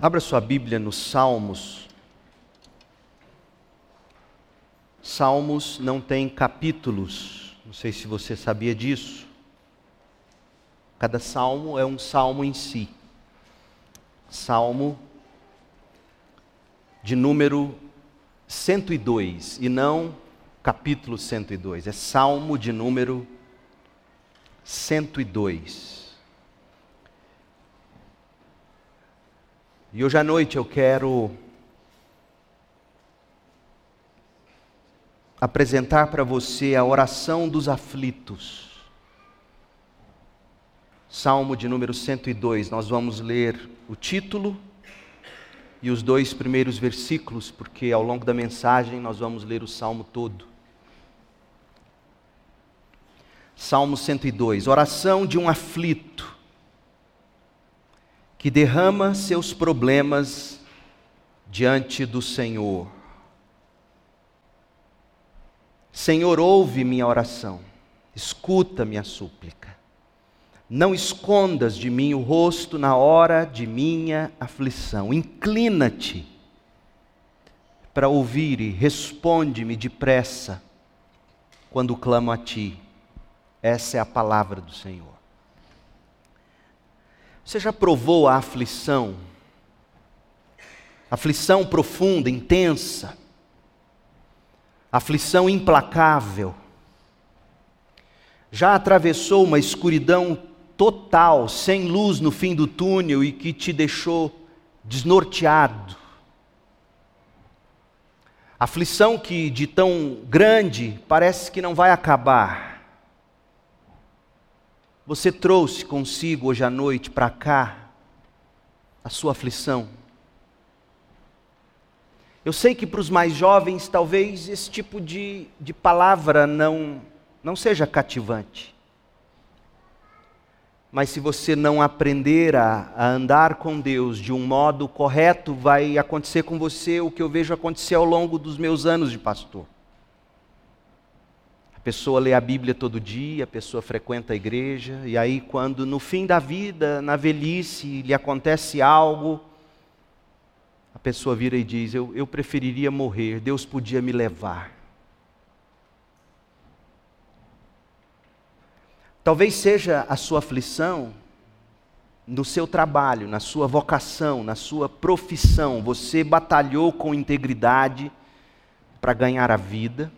Abra sua Bíblia nos Salmos. Salmos não tem capítulos, não sei se você sabia disso. Cada salmo é um salmo em si. Salmo de número 102 e não capítulo 102, é salmo de número 102. E hoje à noite eu quero apresentar para você a oração dos aflitos. Salmo de número 102. Nós vamos ler o título e os dois primeiros versículos, porque ao longo da mensagem nós vamos ler o salmo todo. Salmo 102. Oração de um aflito que derrama seus problemas diante do Senhor. Senhor, ouve minha oração, escuta minha súplica. Não escondas de mim o rosto na hora de minha aflição. Inclina-te para ouvir e responde-me depressa quando clamo a ti. Essa é a palavra do Senhor. Você já provou a aflição? Aflição profunda, intensa. Aflição implacável. Já atravessou uma escuridão total, sem luz no fim do túnel e que te deixou desnorteado. Aflição que de tão grande parece que não vai acabar você trouxe consigo hoje à noite para cá a sua aflição? Eu sei que para os mais jovens talvez esse tipo de, de palavra não, não seja cativante. Mas se você não aprender a, a, andar com Deus de um modo correto, vai acontecer com você o que eu vejo acontecer ao longo dos meus anos de pastor pessoa lê a Bíblia todo dia, a pessoa frequenta a igreja, e aí, quando no fim da vida, na velhice, lhe acontece algo, a pessoa vira e diz: Eu, eu preferiria morrer, Deus podia me levar. Talvez seja a sua aflição no seu trabalho, na sua vocação, na sua profissão. Você batalhou com integridade para ganhar a vida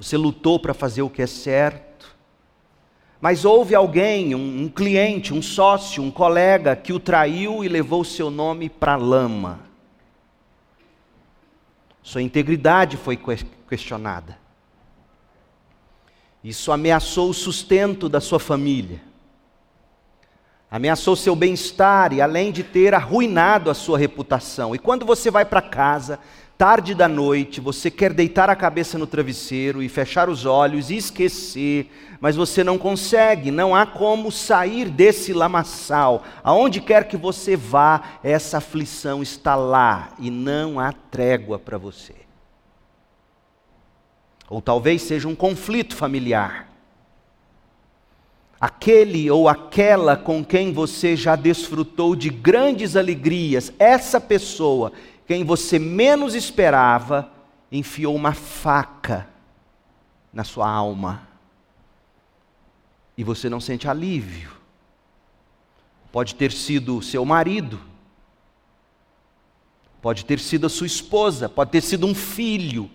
você lutou para fazer o que é certo. Mas houve alguém, um, um, cliente, um sócio, um colega que o traiu e levou seu nome para a lama. Sua integridade foi questionada. Isso ameaçou o sustento da sua família. Ameaçou seu bem-estar e, além de ter arruinado a sua reputação. E quando você vai para casa, tarde da noite, você quer deitar a cabeça no travesseiro e fechar os olhos e esquecer, mas você não consegue, não há como sair desse lamaçal. Aonde quer que você vá, essa aflição está lá e não há trégua para você. Ou talvez seja um conflito familiar. Aquele ou aquela com quem você já desfrutou de grandes alegrias, essa pessoa quem você menos esperava, enfiou uma faca na sua alma. E você não sente alívio. Pode ter sido seu marido, pode ter sido a sua esposa, pode ter sido um filho,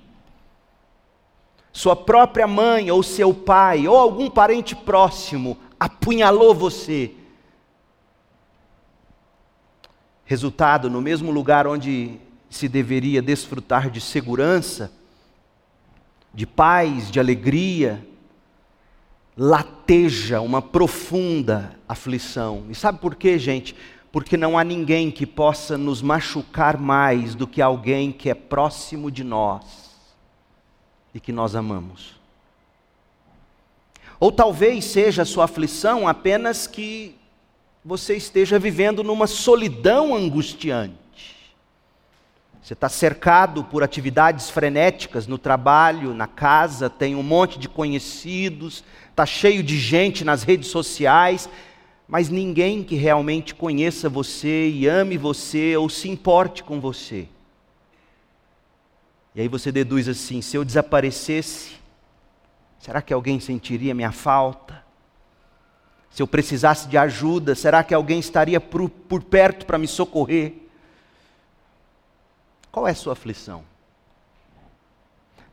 sua própria mãe ou seu pai, ou algum parente próximo apunhalou você. Resultado, no mesmo lugar onde se deveria desfrutar de segurança, de paz, de alegria, lateja uma profunda aflição. E sabe por quê, gente? Porque não há ninguém que possa nos machucar mais do que alguém que é próximo de nós e que nós amamos. Ou talvez seja a sua aflição apenas que você esteja vivendo numa solidão angustiante. Você está cercado por atividades frenéticas no trabalho, na casa, tem um monte de conhecidos, está cheio de gente nas redes sociais, mas ninguém que realmente conheça você e ame você ou se importe com você. E aí você deduz assim: se eu desaparecesse, será que alguém sentiria minha falta? Se eu precisasse de ajuda, será que alguém estaria por, por perto para me socorrer? Qual é a sua aflição?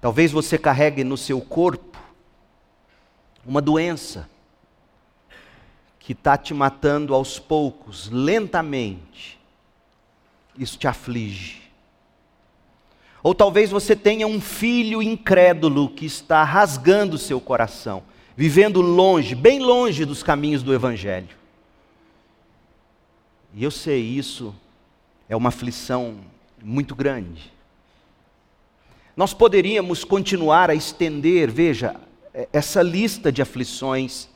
Talvez você carregue no seu corpo uma doença que está te matando aos poucos, lentamente. Isso te aflige. Ou talvez você tenha um filho incrédulo que está rasgando seu coração, vivendo longe, bem longe dos caminhos do Evangelho. E eu sei, isso é uma aflição muito grande. Nós poderíamos continuar a estender, veja, essa lista de aflições,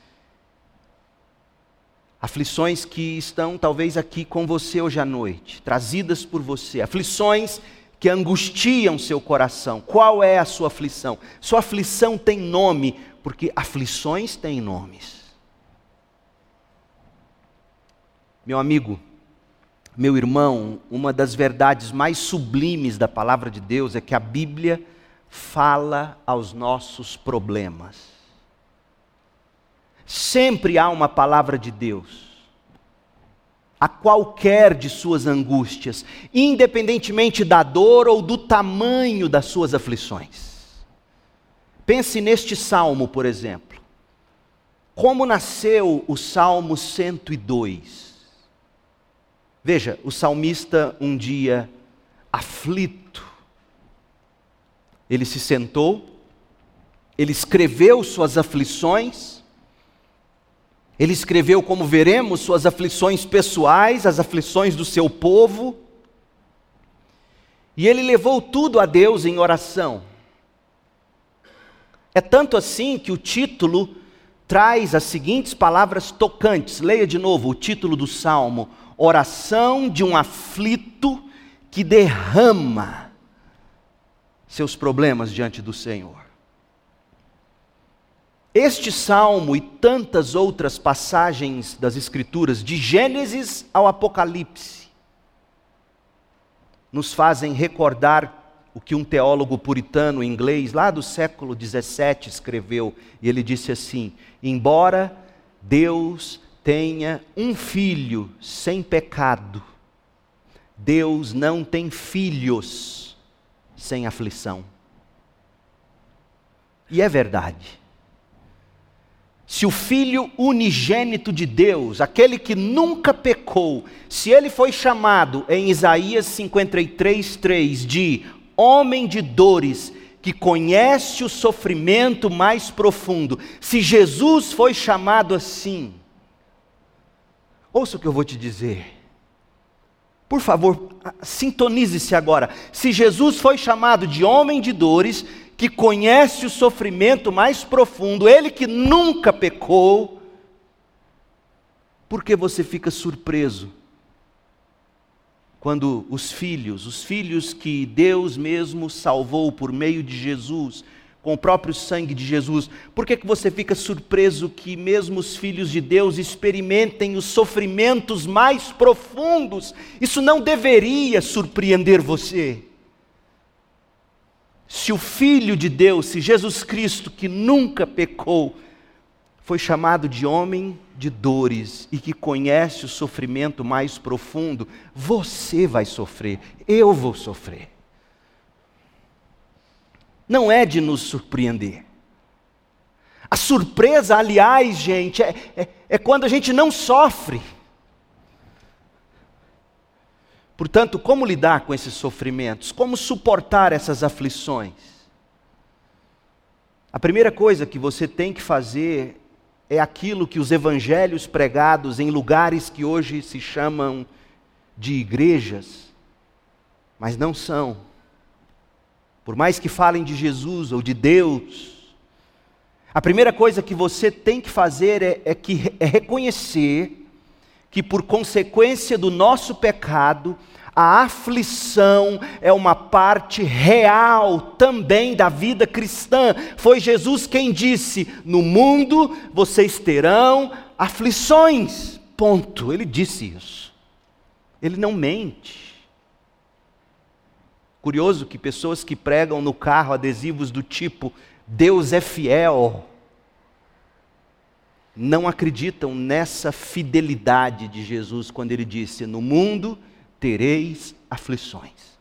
aflições que estão talvez aqui com você hoje à noite, trazidas por você, aflições que angustiam seu coração. Qual é a sua aflição? Sua aflição tem nome, porque aflições têm nomes. Meu amigo, meu irmão, uma das verdades mais sublimes da palavra de Deus é que a Bíblia fala aos nossos problemas. Sempre há uma palavra de Deus a qualquer de suas angústias, independentemente da dor ou do tamanho das suas aflições. Pense neste salmo, por exemplo. Como nasceu o Salmo 102? Veja, o salmista um dia aflito, ele se sentou, ele escreveu suas aflições, ele escreveu, como veremos, suas aflições pessoais, as aflições do seu povo. E ele levou tudo a Deus em oração. É tanto assim que o título traz as seguintes palavras tocantes. Leia de novo o título do salmo: Oração de um aflito que derrama seus problemas diante do Senhor. Este salmo e tantas outras passagens das Escrituras, de Gênesis ao Apocalipse, nos fazem recordar o que um teólogo puritano inglês, lá do século 17, escreveu, e ele disse assim: Embora Deus tenha um filho sem pecado, Deus não tem filhos sem aflição. E é verdade. Se o Filho unigênito de Deus, aquele que nunca pecou, se ele foi chamado em Isaías 53, 3 de homem de dores, que conhece o sofrimento mais profundo, se Jesus foi chamado assim, ouça o que eu vou te dizer. Por favor, sintonize-se agora. Se Jesus foi chamado de homem de dores, que conhece o sofrimento mais profundo, ele que nunca pecou, por que você fica surpreso quando os filhos, os filhos que Deus mesmo salvou por meio de Jesus, com o próprio sangue de Jesus, por que, que você fica surpreso que mesmo os filhos de Deus experimentem os sofrimentos mais profundos? Isso não deveria surpreender você. Se o Filho de Deus, se Jesus Cristo, que nunca pecou, foi chamado de homem de dores e que conhece o sofrimento mais profundo, você vai sofrer, eu vou sofrer. Não é de nos surpreender. A surpresa, aliás, gente, é, é, é quando a gente não sofre. Portanto, como lidar com esses sofrimentos? Como suportar essas aflições? A primeira coisa que você tem que fazer é aquilo que os evangelhos pregados em lugares que hoje se chamam de igrejas, mas não são. Por mais que falem de Jesus ou de Deus, a primeira coisa que você tem que fazer é, é, que, é reconhecer que por consequência do nosso pecado, a aflição é uma parte real também da vida cristã. Foi Jesus quem disse: No mundo vocês terão aflições. Ponto. Ele disse isso. Ele não mente. Curioso que pessoas que pregam no carro adesivos do tipo Deus é fiel não acreditam nessa fidelidade de Jesus quando ele disse: No mundo tereis aflições.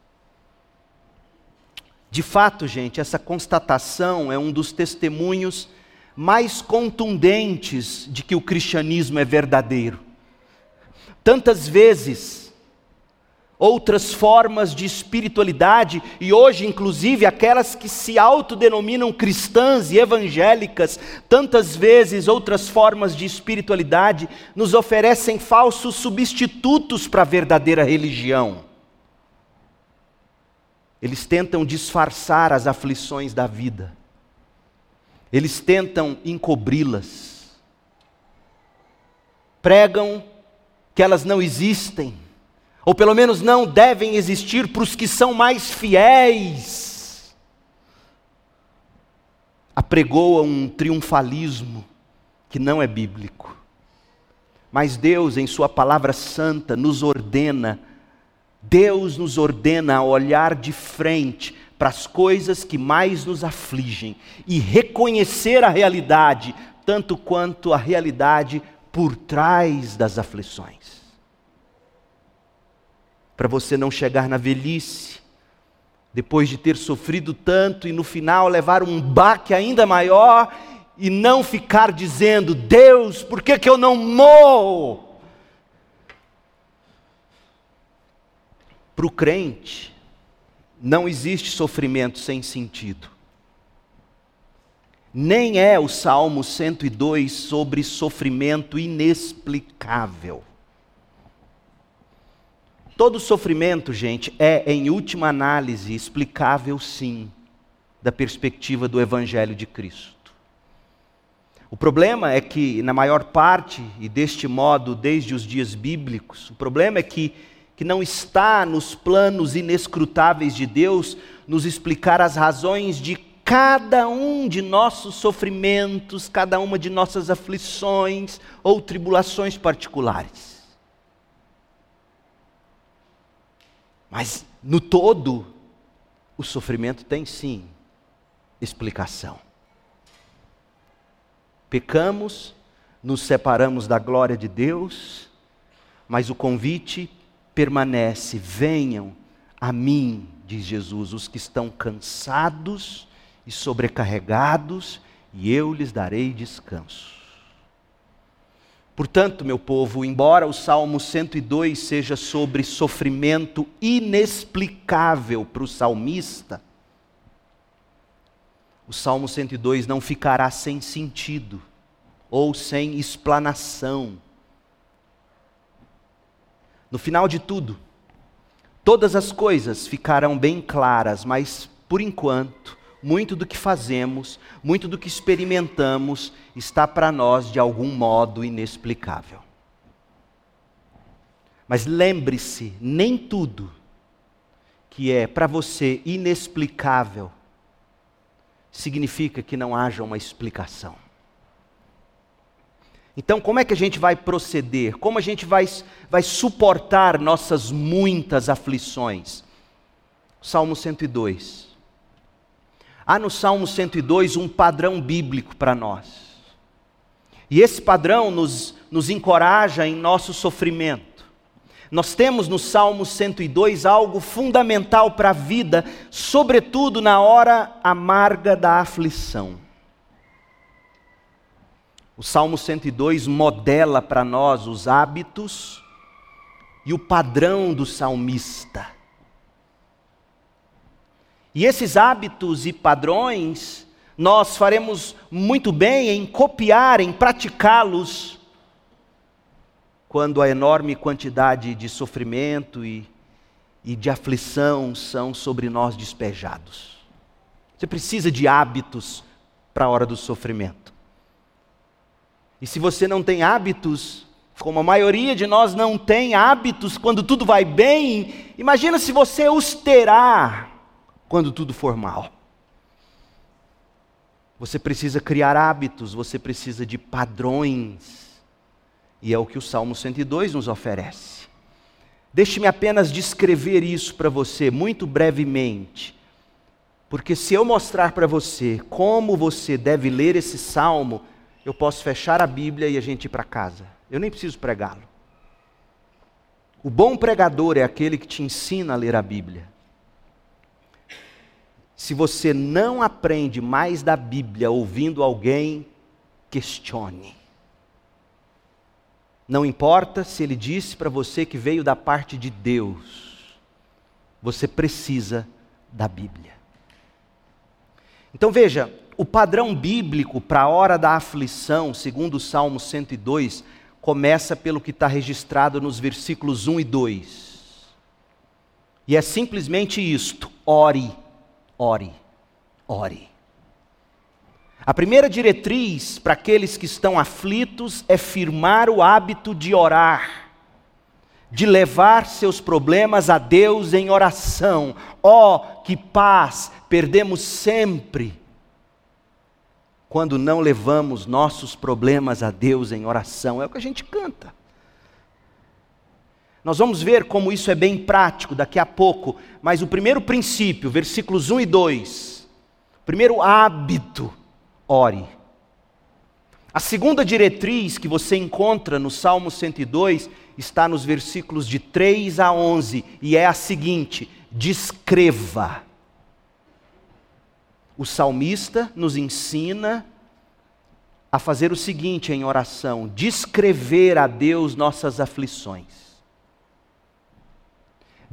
De fato, gente, essa constatação é um dos testemunhos mais contundentes de que o cristianismo é verdadeiro. Tantas vezes, outras formas de espiritualidade, e hoje, inclusive, aquelas que se autodenominam cristãs e evangélicas, tantas vezes outras formas de espiritualidade nos oferecem falsos substitutos para a verdadeira religião. Eles tentam disfarçar as aflições da vida, eles tentam encobri-las, pregam que elas não existem, ou pelo menos não devem existir para os que são mais fiéis. Apregoa um triunfalismo que não é bíblico. Mas Deus, em Sua palavra santa, nos ordena, Deus nos ordena a olhar de frente para as coisas que mais nos afligem e reconhecer a realidade, tanto quanto a realidade por trás das aflições para você não chegar na velhice, depois de ter sofrido tanto e no final levar um baque ainda maior e não ficar dizendo: Deus, por que, que eu não morro? Para o crente, não existe sofrimento sem sentido. Nem é o Salmo 102 sobre sofrimento inexplicável. Todo sofrimento, gente, é, em última análise, explicável sim, da perspectiva do Evangelho de Cristo. O problema é que, na maior parte, e deste modo desde os dias bíblicos, o problema é que, que não está nos planos inescrutáveis de Deus nos explicar as razões de cada um de nossos sofrimentos, cada uma de nossas aflições ou tribulações particulares. Mas, no todo, o sofrimento tem sim explicação. Pecamos, nos separamos da glória de Deus, mas o convite permanece: venham a mim, diz Jesus, os que estão cansados e sobrecarregados, e eu lhes darei descanso. Portanto, meu povo, embora o Salmo 102 seja sobre sofrimento inexplicável para o salmista, o Salmo 102 não ficará sem sentido ou sem explanação. No final de tudo, todas as coisas ficarão bem claras, mas por enquanto, muito do que fazemos, muito do que experimentamos, está para nós de algum modo inexplicável. Mas lembre-se, nem tudo que é para você inexplicável significa que não haja uma explicação. Então, como é que a gente vai proceder? Como a gente vai, vai suportar nossas muitas aflições? Salmo 102. Há no Salmo 102 um padrão bíblico para nós. E esse padrão nos, nos encoraja em nosso sofrimento. Nós temos no Salmo 102 algo fundamental para a vida, sobretudo na hora amarga da aflição. O Salmo 102 modela para nós os hábitos e o padrão do salmista. E esses hábitos e padrões, nós faremos muito bem em copiar, em praticá-los, quando a enorme quantidade de sofrimento e, e de aflição são sobre nós despejados. Você precisa de hábitos para a hora do sofrimento. E se você não tem hábitos, como a maioria de nós não tem hábitos quando tudo vai bem, imagina se você os terá quando tudo for mal. Você precisa criar hábitos, você precisa de padrões. E é o que o Salmo 102 nos oferece. Deixe-me apenas descrever isso para você muito brevemente. Porque se eu mostrar para você como você deve ler esse salmo, eu posso fechar a Bíblia e a gente ir para casa. Eu nem preciso pregá-lo. O bom pregador é aquele que te ensina a ler a Bíblia. Se você não aprende mais da Bíblia ouvindo alguém, questione. Não importa se ele disse para você que veio da parte de Deus, você precisa da Bíblia. Então veja, o padrão bíblico para a hora da aflição, segundo o Salmo 102, começa pelo que está registrado nos versículos 1 e 2. E é simplesmente isto: ore, ore, ore. A primeira diretriz para aqueles que estão aflitos é firmar o hábito de orar, de levar seus problemas a Deus em oração. Oh, que paz perdemos sempre quando não levamos nossos problemas a Deus em oração. É o que a gente canta. Nós vamos ver como isso é bem prático daqui a pouco, mas o primeiro princípio, versículos 1 e 2, o primeiro hábito, ore. A segunda diretriz que você encontra no Salmo 102 está nos versículos de 3 a 11 e é a seguinte: descreva. O salmista nos ensina a fazer o seguinte em oração: descrever a Deus nossas aflições.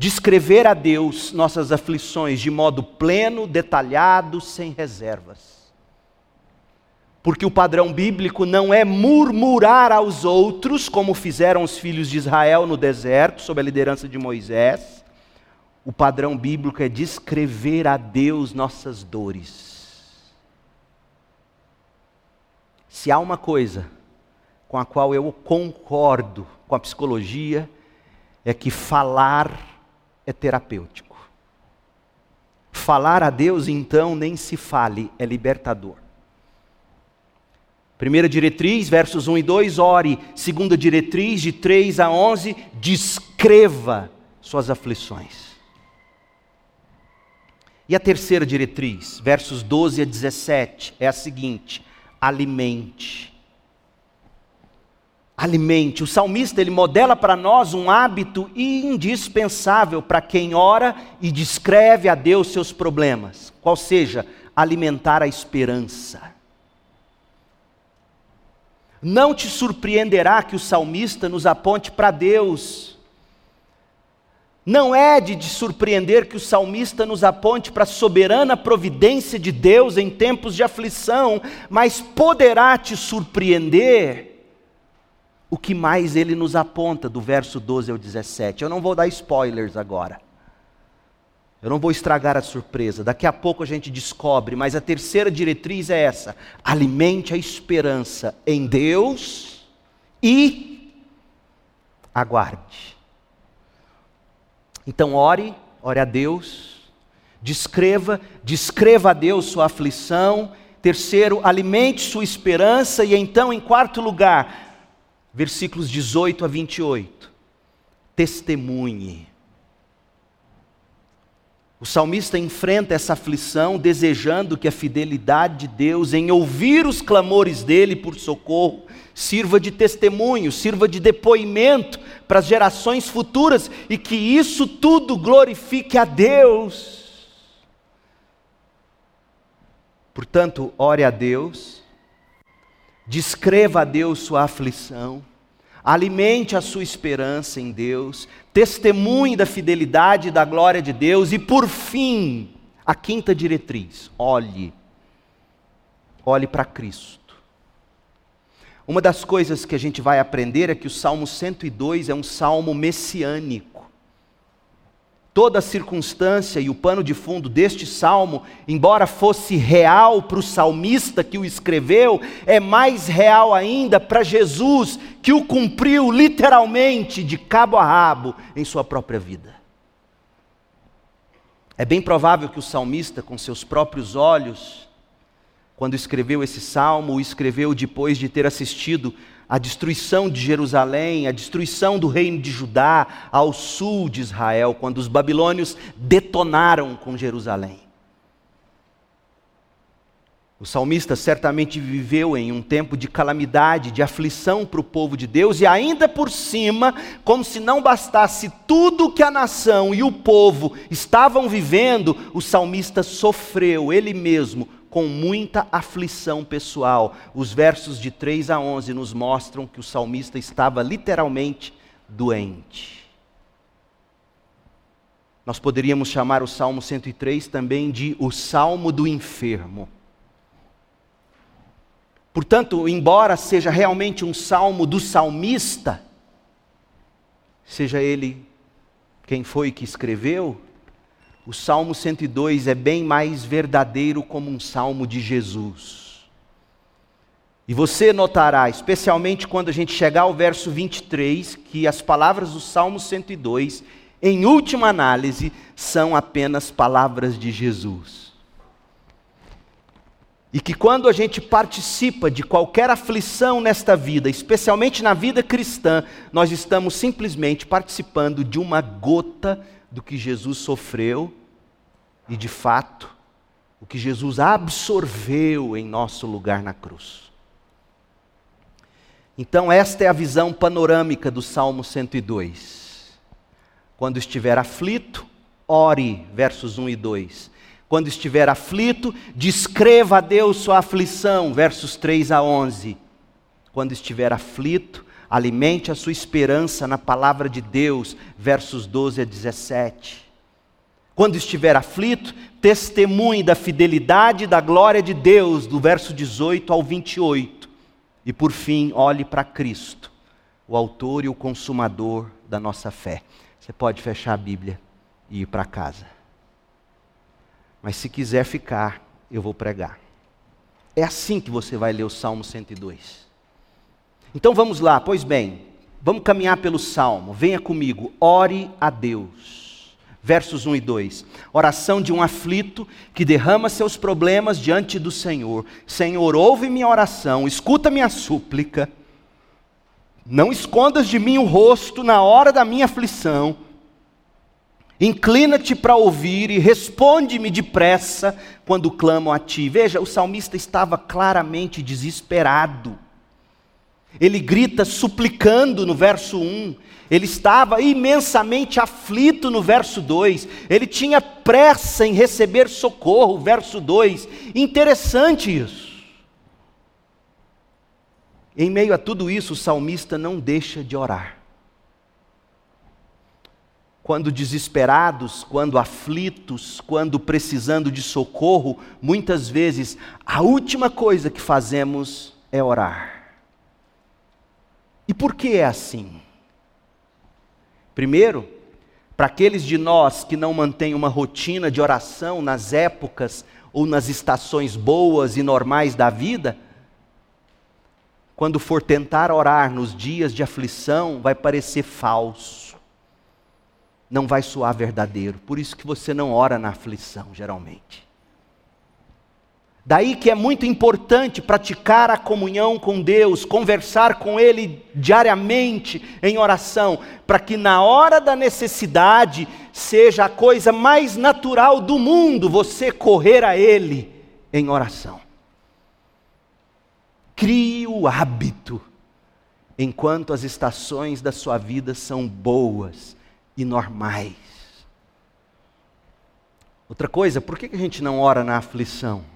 Descrever a Deus nossas aflições de modo pleno, detalhado, sem reservas. Porque o padrão bíblico não é murmurar aos outros, como fizeram os filhos de Israel no deserto, sob a liderança de Moisés o padrão bíblico é descrever a Deus nossas dores. Se há uma coisa com a qual eu concordo com a psicologia, é que falar é terapêutico. Falar a Deus, então, nem se fale, é libertador. Primeira diretriz, versos 1 e 2, ore. Segunda diretriz, de 3 a 11, descreva suas aflições. E a terceira diretriz, versos 12 a 17, é a seguinte: alimente. Alimente. O salmista ele modela para nós um hábito indispensável para quem ora e descreve a Deus seus problemas, qual seja alimentar a esperança. Não te surpreenderá que o salmista nos aponte para Deus não é de, de surpreender que o salmista nos aponte para a soberana providência de Deus em tempos de aflição, mas poderá te surpreender o que mais ele nos aponta do verso 12 ao 17. Eu não vou dar spoilers agora. Eu não vou estragar a surpresa. Daqui a pouco a gente descobre, mas a terceira diretriz é essa: alimente a esperança em Deus e aguarde. Então ore, ore a Deus, descreva, descreva a Deus sua aflição. Terceiro, alimente sua esperança. E então, em quarto lugar, versículos 18 a 28, testemunhe. O salmista enfrenta essa aflição desejando que a fidelidade de Deus em ouvir os clamores dele por socorro sirva de testemunho, sirva de depoimento para as gerações futuras e que isso tudo glorifique a Deus. Portanto, ore a Deus, descreva a Deus sua aflição, alimente a sua esperança em Deus, testemunhe da fidelidade e da glória de Deus, e por fim, a quinta diretriz: olhe, olhe para Cristo. Uma das coisas que a gente vai aprender é que o Salmo 102 é um salmo messiânico. Toda a circunstância e o pano de fundo deste salmo, embora fosse real para o salmista que o escreveu, é mais real ainda para Jesus, que o cumpriu literalmente de cabo a rabo em sua própria vida. É bem provável que o salmista, com seus próprios olhos, quando escreveu esse salmo, o escreveu depois de ter assistido a destruição de Jerusalém, a destruição do reino de Judá ao sul de Israel, quando os babilônios detonaram com Jerusalém. O salmista certamente viveu em um tempo de calamidade, de aflição para o povo de Deus, e ainda por cima, como se não bastasse tudo que a nação e o povo estavam vivendo, o salmista sofreu ele mesmo com muita aflição pessoal. Os versos de 3 a 11 nos mostram que o salmista estava literalmente doente. Nós poderíamos chamar o Salmo 103 também de o Salmo do enfermo. Portanto, embora seja realmente um salmo do salmista, seja ele quem foi que escreveu, o Salmo 102 é bem mais verdadeiro como um salmo de Jesus. E você notará, especialmente quando a gente chegar ao verso 23, que as palavras do Salmo 102, em última análise, são apenas palavras de Jesus. E que quando a gente participa de qualquer aflição nesta vida, especialmente na vida cristã, nós estamos simplesmente participando de uma gota do que Jesus sofreu e, de fato, o que Jesus absorveu em nosso lugar na cruz. Então, esta é a visão panorâmica do Salmo 102. Quando estiver aflito, ore, versos 1 e 2 quando estiver aflito, descreva a Deus sua aflição, versos 3 a 11. Quando estiver aflito, alimente a sua esperança na palavra de Deus, versos 12 a 17. Quando estiver aflito, testemunhe da fidelidade e da glória de Deus, do verso 18 ao 28. E por fim, olhe para Cristo, o autor e o consumador da nossa fé. Você pode fechar a Bíblia e ir para casa mas se quiser ficar, eu vou pregar. É assim que você vai ler o Salmo 102. Então vamos lá, pois bem, vamos caminhar pelo Salmo. Venha comigo, ore a Deus. Versos 1 e 2. Oração de um aflito que derrama seus problemas diante do Senhor. Senhor, ouve minha oração, escuta minha súplica. Não escondas de mim o rosto na hora da minha aflição Inclina-te para ouvir e responde-me depressa quando clamo a ti. Veja, o salmista estava claramente desesperado. Ele grita suplicando no verso 1. Ele estava imensamente aflito no verso 2. Ele tinha pressa em receber socorro, verso 2. Interessante isso. Em meio a tudo isso, o salmista não deixa de orar quando desesperados, quando aflitos, quando precisando de socorro, muitas vezes a última coisa que fazemos é orar. E por que é assim? Primeiro, para aqueles de nós que não mantêm uma rotina de oração nas épocas ou nas estações boas e normais da vida, quando for tentar orar nos dias de aflição, vai parecer falso não vai soar verdadeiro. Por isso que você não ora na aflição, geralmente. Daí que é muito importante praticar a comunhão com Deus, conversar com Ele diariamente em oração, para que na hora da necessidade seja a coisa mais natural do mundo você correr a Ele em oração. Crie o hábito, enquanto as estações da sua vida são boas e normais. Outra coisa, por que a gente não ora na aflição?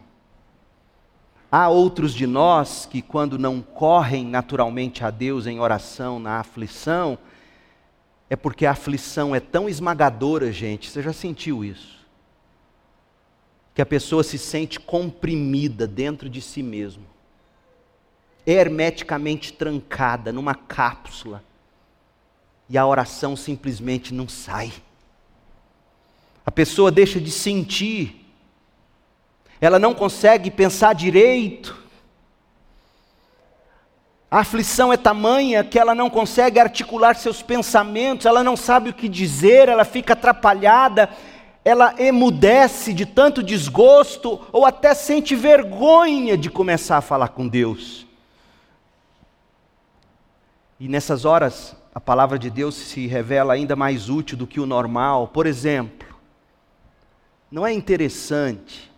Há outros de nós que, quando não correm naturalmente a Deus em oração na aflição, é porque a aflição é tão esmagadora, gente, você já sentiu isso? Que a pessoa se sente comprimida dentro de si mesmo, hermeticamente trancada numa cápsula e a oração simplesmente não sai. A pessoa deixa de sentir, ela não consegue pensar direito. A aflição é tamanha que ela não consegue articular seus pensamentos, ela não sabe o que dizer, ela fica atrapalhada, ela emudece de tanto desgosto ou até sente vergonha de começar a falar com Deus. E nessas horas, a palavra de Deus se revela ainda mais útil do que o normal. Por exemplo, não é interessante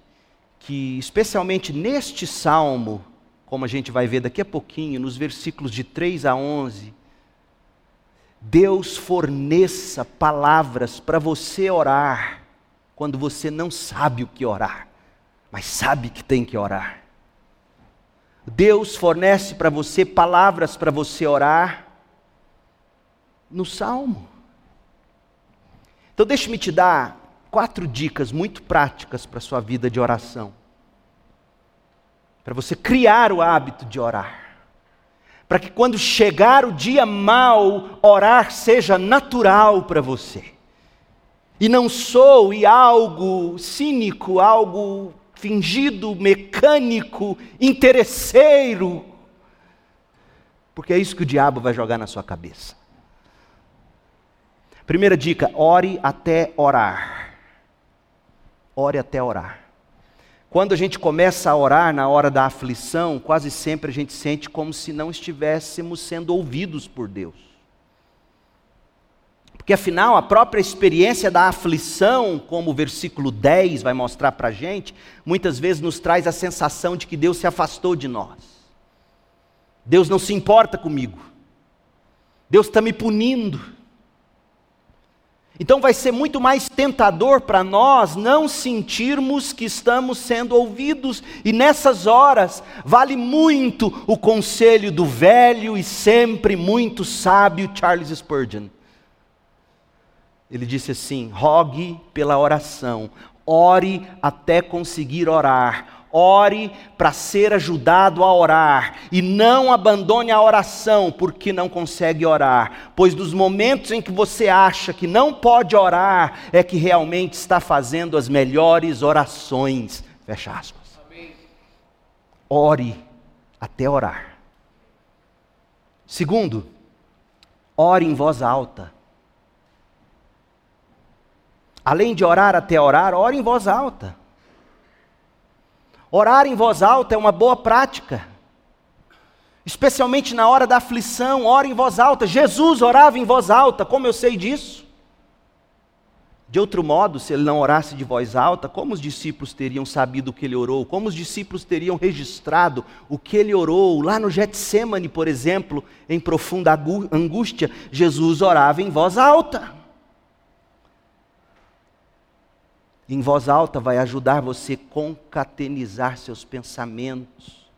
que, especialmente neste salmo, como a gente vai ver daqui a pouquinho, nos versículos de 3 a 11, Deus forneça palavras para você orar quando você não sabe o que orar, mas sabe que tem que orar. Deus fornece para você palavras para você orar no salmo. Então, deixe-me te dar quatro dicas muito práticas para a sua vida de oração. Para você criar o hábito de orar para que quando chegar o dia mau, orar seja natural para você. E não soe algo cínico, algo fingido, mecânico, interesseiro. Porque é isso que o diabo vai jogar na sua cabeça. Primeira dica: ore até orar. Ore até orar. Quando a gente começa a orar na hora da aflição, quase sempre a gente sente como se não estivéssemos sendo ouvidos por Deus. Porque afinal, a própria experiência da aflição, como o versículo 10 vai mostrar para a gente, muitas vezes nos traz a sensação de que Deus se afastou de nós. Deus não se importa comigo. Deus está me punindo. Então vai ser muito mais tentador para nós não sentirmos que estamos sendo ouvidos, e nessas horas vale muito o conselho do velho e sempre muito sábio Charles Spurgeon. Ele disse assim: rogue pela oração, ore até conseguir orar, ore para ser ajudado a orar e não abandone a oração porque não consegue orar, pois dos momentos em que você acha que não pode orar é que realmente está fazendo as melhores orações. Fecha aspas. Amém. Ore até orar. Segundo, ore em voz alta. Além de orar até orar, ore em voz alta. Orar em voz alta é uma boa prática. Especialmente na hora da aflição, ore em voz alta. Jesus orava em voz alta, como eu sei disso? De outro modo, se ele não orasse de voz alta, como os discípulos teriam sabido o que ele orou? Como os discípulos teriam registrado o que ele orou? Lá no Getsemane, por exemplo, em profunda angústia, Jesus orava em voz alta. Em voz alta vai ajudar você concatenizar seus pensamentos,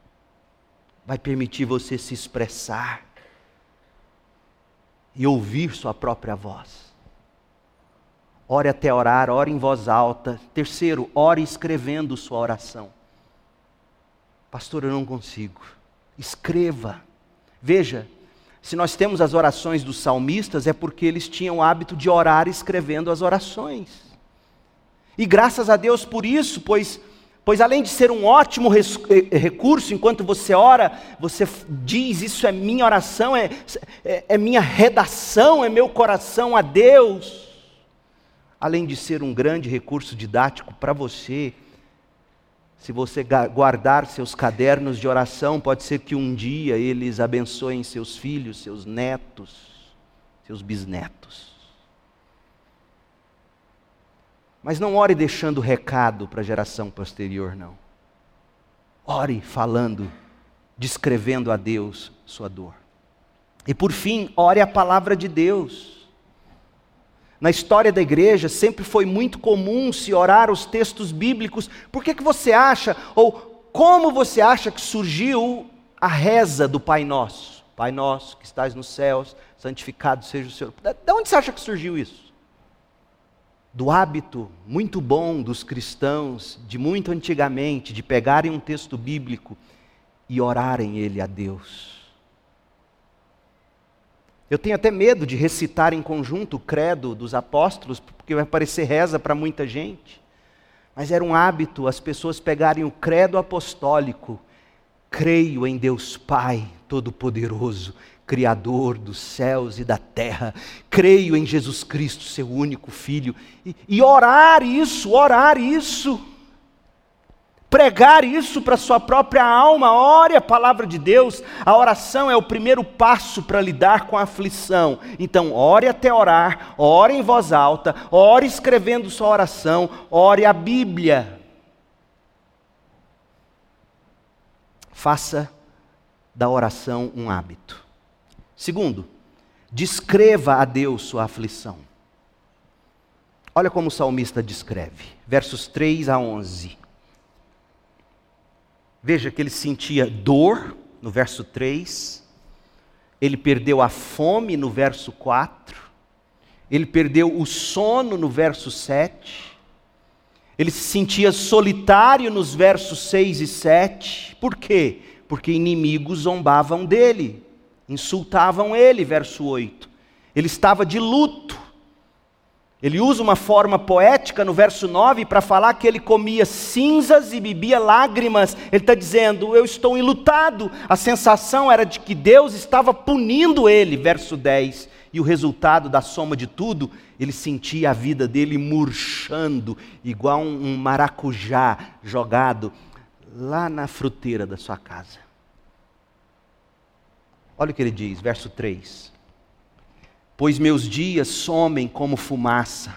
vai permitir você se expressar e ouvir sua própria voz. Ore até orar, ore em voz alta. Terceiro, ore escrevendo sua oração. Pastor, eu não consigo. Escreva. Veja, se nós temos as orações dos salmistas, é porque eles tinham o hábito de orar escrevendo as orações. E graças a Deus por isso, pois, pois além de ser um ótimo eh, recurso, enquanto você ora, você diz: Isso é minha oração, é, é, é minha redação, é meu coração a Deus. Além de ser um grande recurso didático para você, se você guardar seus cadernos de oração, pode ser que um dia eles abençoem seus filhos, seus netos, seus bisnetos. Mas não ore deixando recado para a geração posterior, não. Ore falando, descrevendo a Deus sua dor. E por fim, ore a palavra de Deus. Na história da igreja sempre foi muito comum se orar os textos bíblicos. Por que, que você acha, ou como você acha que surgiu a reza do Pai Nosso? Pai Nosso que estás nos céus, santificado seja o Senhor. De onde você acha que surgiu isso? Do hábito muito bom dos cristãos, de muito antigamente, de pegarem um texto bíblico e orarem ele a Deus. Eu tenho até medo de recitar em conjunto o credo dos apóstolos, porque vai parecer reza para muita gente. Mas era um hábito as pessoas pegarem o credo apostólico. Creio em Deus Pai Todo-Poderoso, Criador dos céus e da terra, creio em Jesus Cristo, seu único Filho, e, e orar isso, orar isso. pregar isso para sua própria alma. Ore a palavra de Deus. A oração é o primeiro passo para lidar com a aflição. Então, ore até orar, ore em voz alta, ore escrevendo sua oração, ore a Bíblia. Faça da oração um hábito. Segundo, descreva a Deus sua aflição. Olha como o salmista descreve, versos 3 a 11. Veja que ele sentia dor, no verso 3, ele perdeu a fome, no verso 4, ele perdeu o sono, no verso 7, ele se sentia solitário, nos versos 6 e 7, por quê? Porque inimigos zombavam dele, insultavam ele, verso 8, ele estava de luto, ele usa uma forma poética no verso 9 para falar que ele comia cinzas e bebia lágrimas. Ele está dizendo: Eu estou enlutado. A sensação era de que Deus estava punindo ele, verso 10. E o resultado da soma de tudo, ele sentia a vida dele murchando, igual um maracujá jogado lá na fruteira da sua casa. Olha o que ele diz, verso 3 pois meus dias somem como fumaça.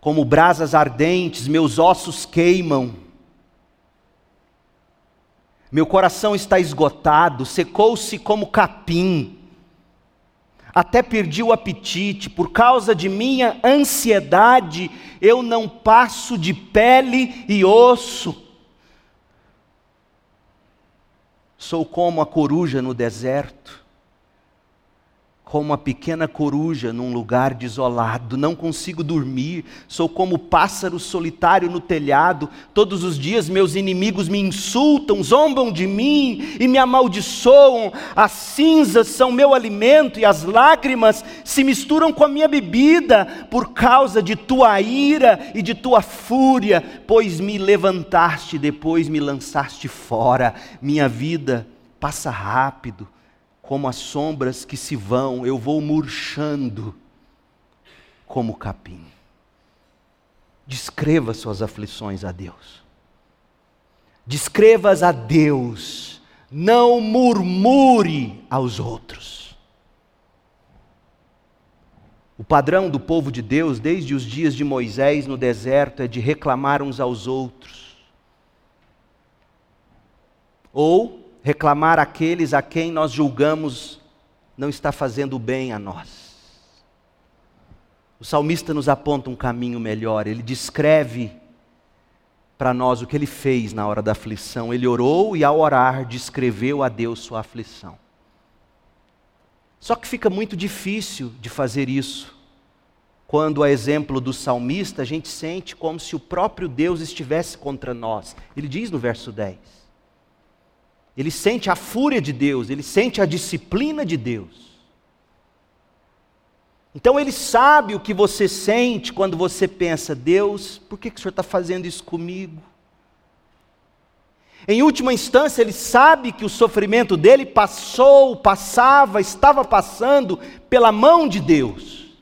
Como brasas ardentes, meus ossos queimam. Meu coração está esgotado, secou-se como capim. Até perdi o apetite, por causa de minha ansiedade, eu não passo de pele e osso. Sou como a coruja no deserto como uma pequena coruja num lugar desolado, não consigo dormir, sou como pássaro solitário no telhado, todos os dias meus inimigos me insultam, zombam de mim e me amaldiçoam, as cinzas são meu alimento e as lágrimas se misturam com a minha bebida, por causa de tua ira e de tua fúria, pois me levantaste, depois me lançaste fora, minha vida passa rápido como as sombras que se vão, eu vou murchando como capim. Descreva suas aflições a Deus. Descrevas a Deus, não murmure aos outros. O padrão do povo de Deus, desde os dias de Moisés no deserto, é de reclamar uns aos outros. Ou reclamar aqueles a quem nós julgamos não está fazendo bem a nós. O salmista nos aponta um caminho melhor, ele descreve para nós o que ele fez na hora da aflição. Ele orou e, ao orar, descreveu a Deus sua aflição. Só que fica muito difícil de fazer isso. Quando, a exemplo do salmista, a gente sente como se o próprio Deus estivesse contra nós. Ele diz no verso 10: ele sente a fúria de Deus, ele sente a disciplina de Deus. Então ele sabe o que você sente quando você pensa, Deus, por que, que o Senhor está fazendo isso comigo? Em última instância, ele sabe que o sofrimento dele passou, passava, estava passando pela mão de Deus.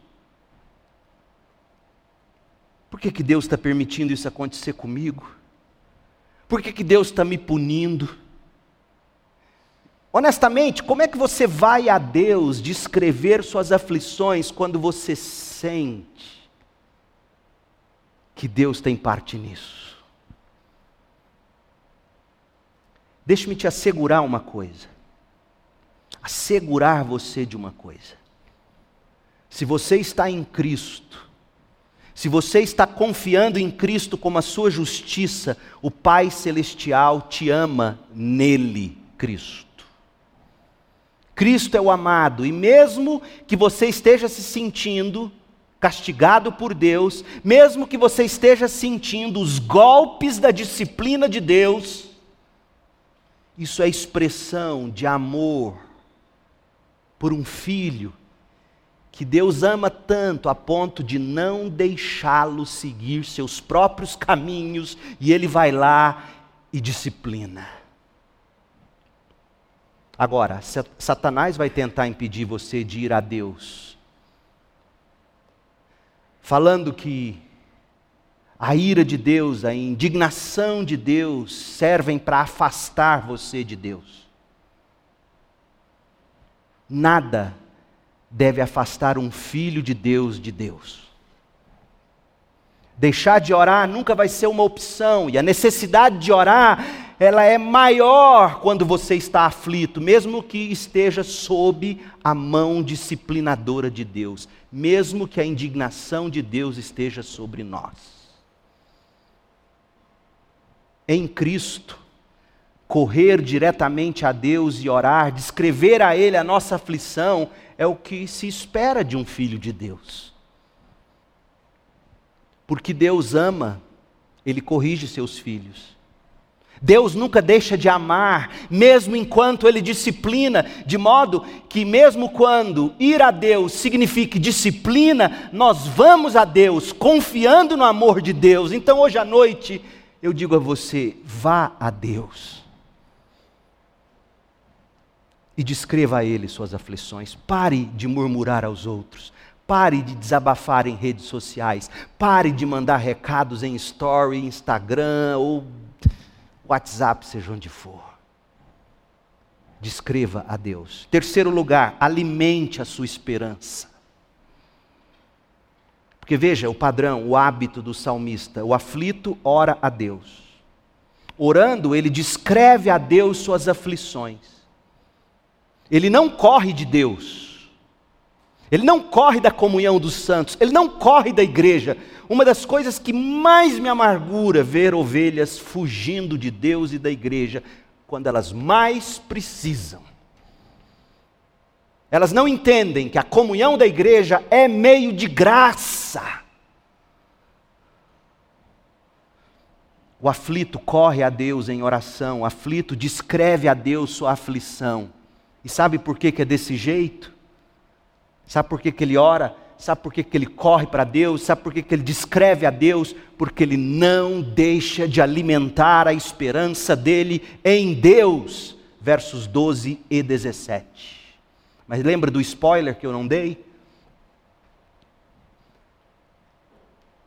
Por que, que Deus está permitindo isso acontecer comigo? Por que, que Deus está me punindo? Honestamente, como é que você vai a Deus descrever suas aflições quando você sente que Deus tem parte nisso? Deixe-me te assegurar uma coisa. Assegurar você de uma coisa. Se você está em Cristo, se você está confiando em Cristo como a sua justiça, o Pai Celestial te ama nele, Cristo. Cristo é o amado, e mesmo que você esteja se sentindo castigado por Deus, mesmo que você esteja sentindo os golpes da disciplina de Deus, isso é expressão de amor por um filho que Deus ama tanto a ponto de não deixá-lo seguir seus próprios caminhos e ele vai lá e disciplina. Agora, Satanás vai tentar impedir você de ir a Deus, falando que a ira de Deus, a indignação de Deus servem para afastar você de Deus. Nada deve afastar um filho de Deus de Deus. Deixar de orar nunca vai ser uma opção, e a necessidade de orar, ela é maior quando você está aflito, mesmo que esteja sob a mão disciplinadora de Deus, mesmo que a indignação de Deus esteja sobre nós. Em Cristo, correr diretamente a Deus e orar, descrever a Ele a nossa aflição, é o que se espera de um filho de Deus. Porque Deus ama, Ele corrige seus filhos. Deus nunca deixa de amar, mesmo enquanto Ele disciplina, de modo que, mesmo quando ir a Deus signifique disciplina, nós vamos a Deus confiando no amor de Deus. Então, hoje à noite, eu digo a você: vá a Deus e descreva a Ele suas aflições. Pare de murmurar aos outros. Pare de desabafar em redes sociais. Pare de mandar recados em story, Instagram ou WhatsApp, seja onde for. Descreva a Deus. Terceiro lugar, alimente a sua esperança. Porque veja o padrão, o hábito do salmista: o aflito ora a Deus. Orando, ele descreve a Deus suas aflições. Ele não corre de Deus. Ele não corre da comunhão dos santos, ele não corre da igreja. Uma das coisas que mais me amargura ver ovelhas fugindo de Deus e da igreja quando elas mais precisam. Elas não entendem que a comunhão da igreja é meio de graça. O aflito corre a Deus em oração, o aflito descreve a Deus sua aflição. E sabe por que, que é desse jeito? Sabe por que, que ele ora? Sabe por que, que ele corre para Deus? Sabe por que, que ele descreve a Deus? Porque ele não deixa de alimentar a esperança dele em Deus. Versos 12 e 17. Mas lembra do spoiler que eu não dei?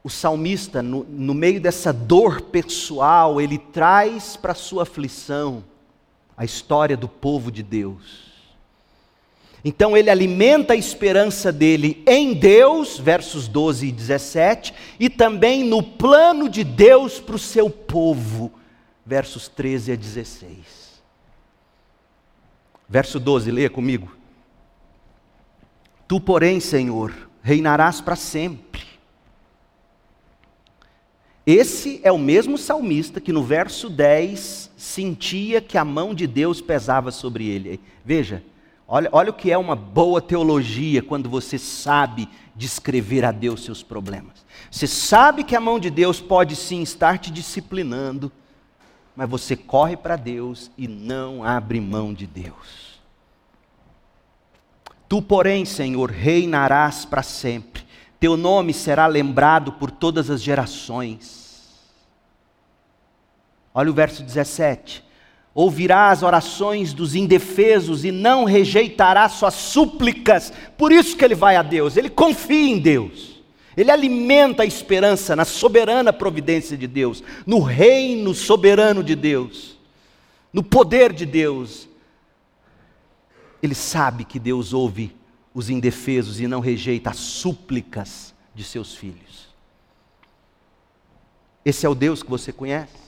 O salmista, no, no meio dessa dor pessoal, ele traz para sua aflição a história do povo de Deus então ele alimenta a esperança dele em Deus, versos 12 e 17, e também no plano de Deus para o seu povo, versos 13 a 16. Verso 12, leia comigo. Tu, porém, Senhor, reinarás para sempre. Esse é o mesmo salmista que no verso 10 sentia que a mão de Deus pesava sobre ele. Veja, Olha, olha o que é uma boa teologia quando você sabe descrever a Deus seus problemas. Você sabe que a mão de Deus pode sim estar te disciplinando, mas você corre para Deus e não abre mão de Deus. Tu, porém, Senhor, reinarás para sempre, teu nome será lembrado por todas as gerações. Olha o verso 17 ouvirá as orações dos indefesos e não rejeitará suas súplicas. Por isso que ele vai a Deus, ele confia em Deus. Ele alimenta a esperança na soberana providência de Deus, no reino soberano de Deus, no poder de Deus. Ele sabe que Deus ouve os indefesos e não rejeita as súplicas de seus filhos. Esse é o Deus que você conhece?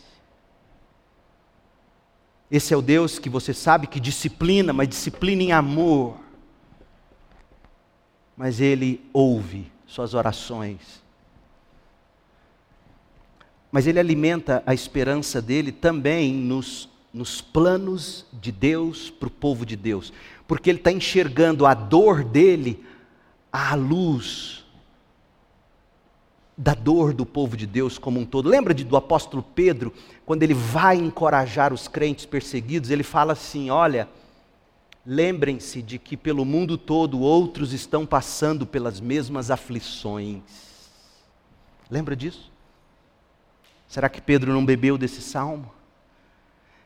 Esse é o Deus que você sabe que disciplina, mas disciplina em amor. Mas Ele ouve suas orações. Mas Ele alimenta a esperança dele também nos, nos planos de Deus para o povo de Deus. Porque Ele está enxergando a dor dele à luz da dor do povo de Deus como um todo. Lembra de, do apóstolo Pedro, quando ele vai encorajar os crentes perseguidos, ele fala assim: Olha, lembrem-se de que pelo mundo todo outros estão passando pelas mesmas aflições. Lembra disso? Será que Pedro não bebeu desse salmo?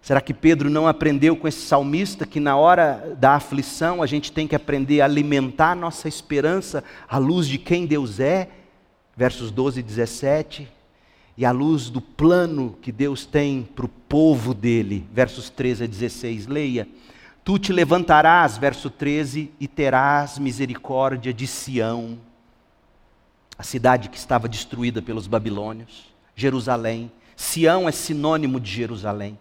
Será que Pedro não aprendeu com esse salmista que na hora da aflição a gente tem que aprender a alimentar nossa esperança à luz de quem Deus é? Versos 12 e 17. e à luz do plano que Deus tem para o povo dele. Versos 13 a 16, leia. Tu te levantarás, verso 13, e terás misericórdia de Sião, a cidade que estava destruída pelos babilônios, Jerusalém. Sião é sinônimo de Jerusalém.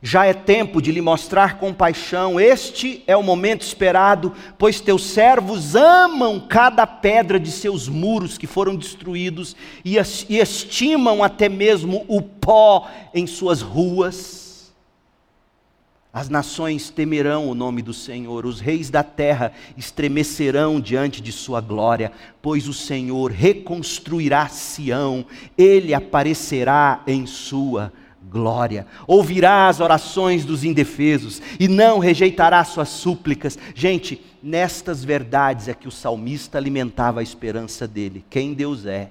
Já é tempo de lhe mostrar compaixão, este é o momento esperado, pois teus servos amam cada pedra de seus muros que foram destruídos e estimam até mesmo o pó em suas ruas. As nações temerão o nome do Senhor, os reis da terra estremecerão diante de sua glória, pois o Senhor reconstruirá Sião, ele aparecerá em sua glória glória. Ouvirá as orações dos indefesos e não rejeitará suas súplicas. Gente, nestas verdades é que o salmista alimentava a esperança dele, quem Deus é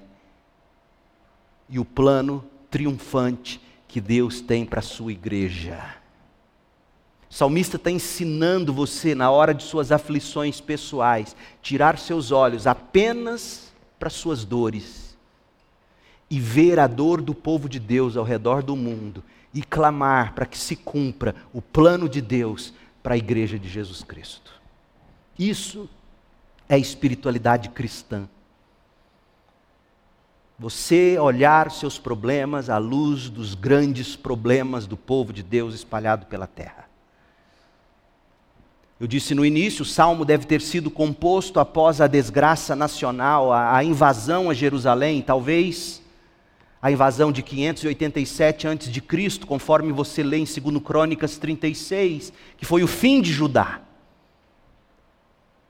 e o plano triunfante que Deus tem para a sua igreja. O salmista está ensinando você, na hora de suas aflições pessoais, tirar seus olhos apenas para suas dores e ver a dor do povo de Deus ao redor do mundo e clamar para que se cumpra o plano de Deus para a igreja de Jesus Cristo. Isso é espiritualidade cristã. Você olhar seus problemas à luz dos grandes problemas do povo de Deus espalhado pela terra. Eu disse no início, o salmo deve ter sido composto após a desgraça nacional, a, invasão a Jerusalém, talvez a invasão de 587 a.C., conforme você lê em 2 Crônicas 36, que foi o fim de Judá.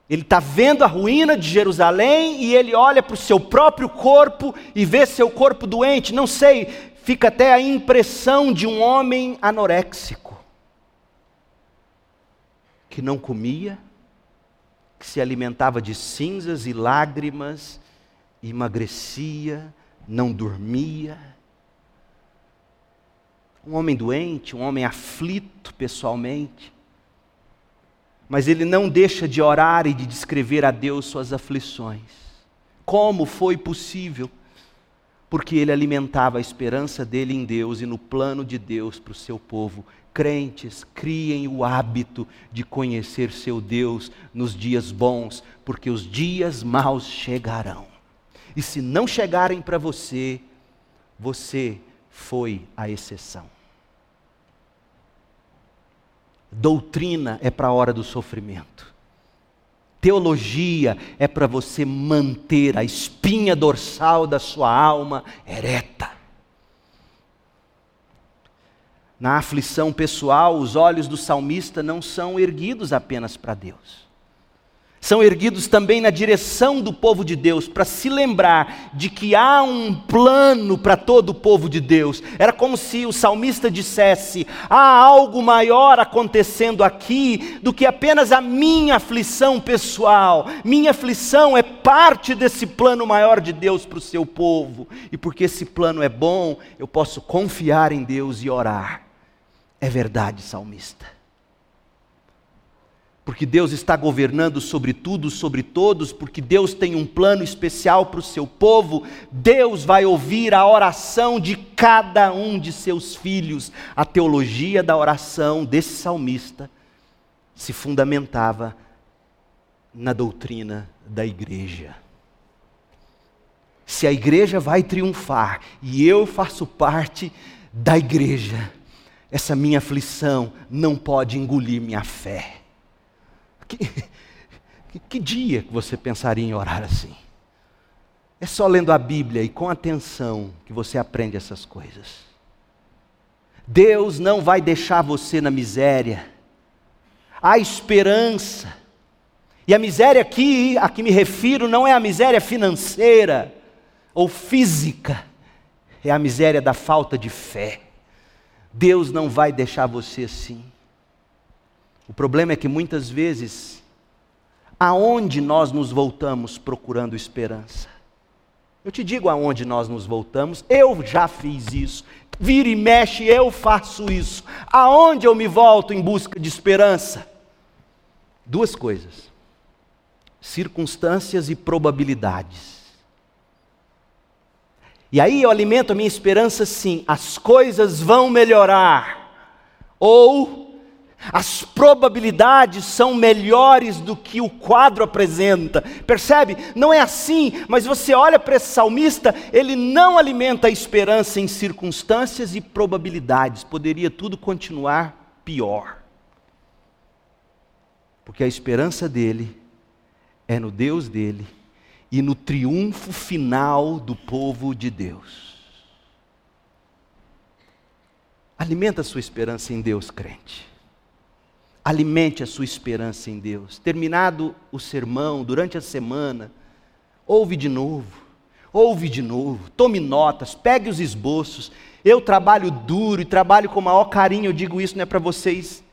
Ele está vendo a ruína de Jerusalém e ele olha para o seu próprio corpo e vê seu corpo doente. Não sei, fica até a impressão de um homem anoréxico, que não comia, que se alimentava de cinzas e lágrimas, emagrecia, não dormia. Um homem doente, um homem aflito pessoalmente. Mas ele não deixa de orar e de descrever a Deus suas aflições. Como foi possível? Porque ele alimentava a esperança dele em Deus e no plano de Deus para o seu povo. Crentes, criem o hábito de conhecer seu Deus nos dias bons, porque os dias maus chegarão. E se não chegarem para você, você foi a exceção. Doutrina é para a hora do sofrimento. Teologia é para você manter a espinha dorsal da sua alma ereta. Na aflição pessoal, os olhos do salmista não são erguidos apenas para Deus são erguidos também na direção do povo de Deus, para se lembrar de que há um plano para todo o povo de Deus. Era como se o salmista dissesse: há algo maior acontecendo aqui do que apenas a minha aflição pessoal. Minha aflição é parte desse plano maior de Deus para o seu povo, e porque esse plano é bom, eu posso confiar em Deus e orar. É verdade, salmista porque Deus está governando sobre tudo, sobre todos, porque Deus tem um plano especial para o seu povo, Deus vai ouvir a oração de cada um de seus filhos. A teologia da oração desse salmista se fundamentava na doutrina da igreja. Se a igreja vai triunfar e eu faço parte da igreja, essa minha aflição não pode engolir minha fé. Que, que, dia que você pensaria em orar assim? É só lendo a Bíblia e com atenção que você aprende essas coisas. Deus não vai deixar você na miséria. Há esperança. E a miséria aqui, a que me refiro, não é a miséria financeira ou física, é a miséria da falta de fé. Deus não vai deixar você assim. O problema é que muitas vezes, aonde nós nos voltamos procurando esperança? Eu te digo aonde nós nos voltamos, eu já fiz isso. Vira e mexe, eu faço isso. Aonde eu me volto em busca de esperança? Duas coisas: circunstâncias e probabilidades. E aí eu alimento a minha esperança assim: as coisas vão melhorar. Ou as probabilidades são melhores do que o quadro apresenta. Percebe? Não é assim, mas você olha para esse salmista, ele não alimenta a esperança em circunstâncias e probabilidades. Poderia tudo continuar pior. Porque a esperança dele é no Deus dele e no triunfo final do povo de Deus. Alimenta a sua esperança em Deus, crente. Alimente a sua esperança em Deus. Terminado o sermão, durante a semana, ouve de novo, ouve de novo, tome notas, pegue os esboços. Eu trabalho duro e trabalho com o maior carinho, eu digo isso não é para vocês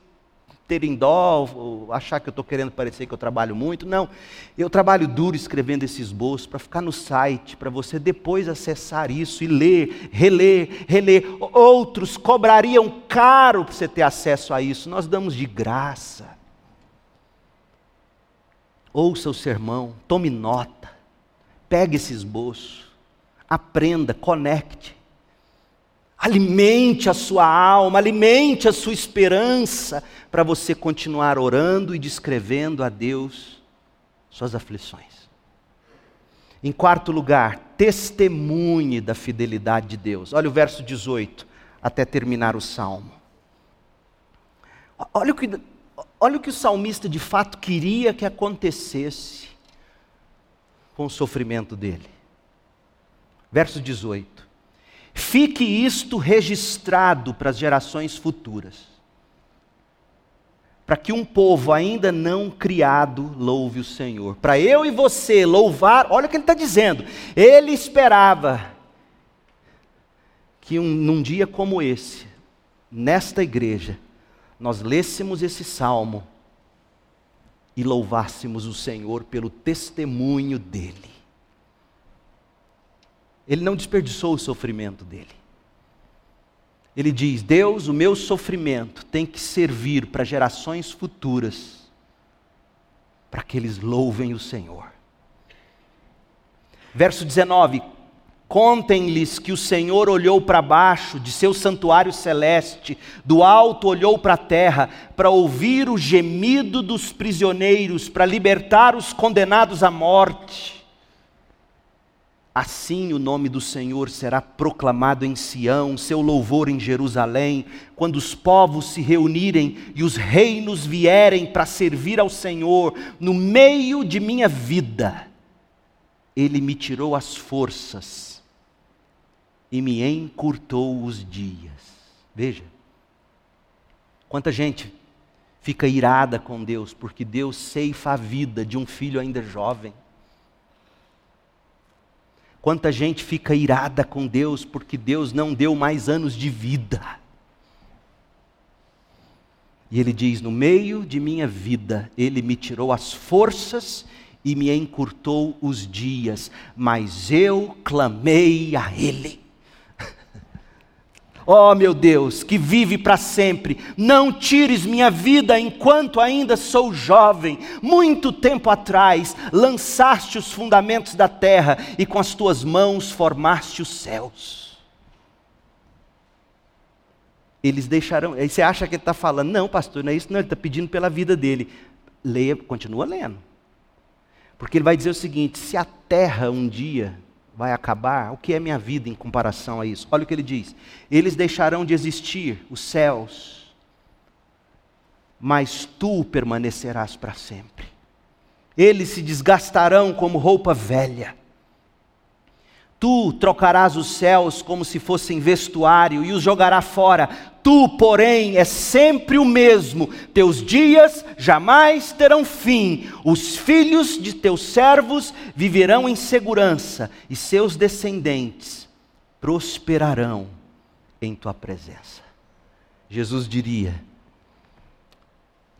terem dó, ou achar que eu estou querendo parecer que eu trabalho muito. Não, eu trabalho duro escrevendo esse esboço para ficar no site, para você depois acessar isso e ler, reler, reler. Outros cobrariam caro para você ter acesso a isso, nós damos de graça. Ouça o sermão, tome nota, pegue esse esboço, aprenda, conecte. Alimente a sua alma, alimente a sua esperança para você continuar orando e descrevendo a Deus suas aflições. Em quarto lugar, testemunhe da fidelidade de Deus. Olha o verso 18, até terminar o salmo. Olha o que, olha o, que o salmista de fato queria que acontecesse com o sofrimento dele. Verso 18. Fique isto registrado para as gerações futuras, para que um povo ainda não criado louve o Senhor. Para eu e você louvar, olha o que ele está dizendo. Ele esperava que um, num dia como esse, nesta igreja, nós lêssemos esse salmo e louvássemos o Senhor pelo testemunho dele. Ele não desperdiçou o sofrimento dele. Ele diz: Deus, o meu sofrimento tem que servir para gerações futuras, para que eles louvem o Senhor. Verso 19: Contem-lhes que o Senhor olhou para baixo de seu santuário celeste, do alto olhou para a terra, para ouvir o gemido dos prisioneiros, para libertar os condenados à morte Assim o nome do Senhor será proclamado em Sião, seu louvor em Jerusalém, quando os povos se reunirem e os reinos vierem para servir ao Senhor, no meio de minha vida, Ele me tirou as forças e me encurtou os dias. Veja, quanta gente fica irada com Deus, porque Deus ceifa a vida de um filho ainda jovem. Quanta gente fica irada com Deus porque Deus não deu mais anos de vida. E ele diz: No meio de minha vida, ele me tirou as forças e me encurtou os dias, mas eu clamei a ele. Ó oh, meu Deus, que vive para sempre, não tires minha vida enquanto ainda sou jovem. Muito tempo atrás lançaste os fundamentos da terra e com as tuas mãos formaste os céus. Eles deixarão. Aí você acha que ele está falando, não, pastor, não é isso, não, ele está pedindo pela vida dele. Leia, continua lendo. Porque ele vai dizer o seguinte: se a terra um dia vai acabar, o que é minha vida em comparação a isso? Olha o que ele diz: eles deixarão de existir, os céus, mas tu permanecerás para sempre. Eles se desgastarão como roupa velha. Tu trocarás os céus como se fossem vestuário e os jogará fora. Tu, porém, é sempre o mesmo. Teus dias jamais terão fim. Os filhos de teus servos viverão em segurança e seus descendentes prosperarão em tua presença. Jesus diria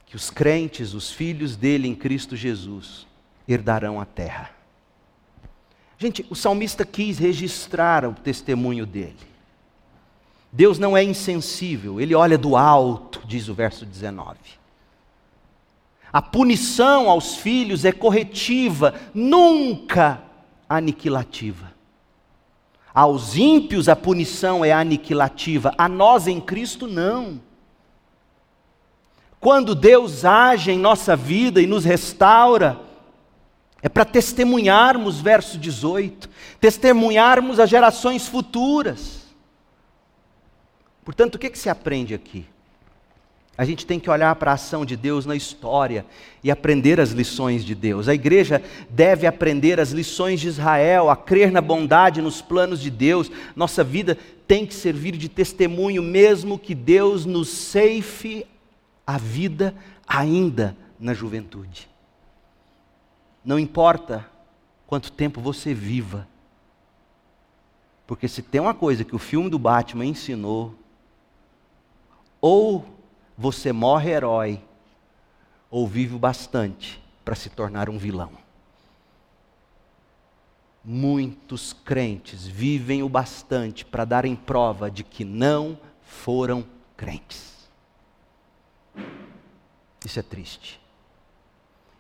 que os crentes, os filhos dele em Cristo Jesus, herdarão a terra. Gente, o salmista quis registrar o testemunho dele. Deus não é insensível, ele olha do alto, diz o verso 19. A punição aos filhos é corretiva, nunca aniquilativa. Aos ímpios a punição é aniquilativa, a nós em Cristo não. Quando Deus age em nossa vida e nos restaura, é para testemunharmos, verso 18, testemunharmos as gerações futuras. Portanto, o que, que se aprende aqui? A gente tem que olhar para a ação de Deus na história e aprender as lições de Deus. A igreja deve aprender as lições de Israel, a crer na bondade, nos planos de Deus. Nossa vida tem que servir de testemunho, mesmo que Deus nos ceife a vida ainda na juventude. Não importa quanto tempo você viva, porque se tem uma coisa que o filme do Batman ensinou, ou você morre herói ou vive o bastante para se tornar um vilão. Muitos crentes vivem o bastante para darem prova de que não foram crentes. Isso é triste.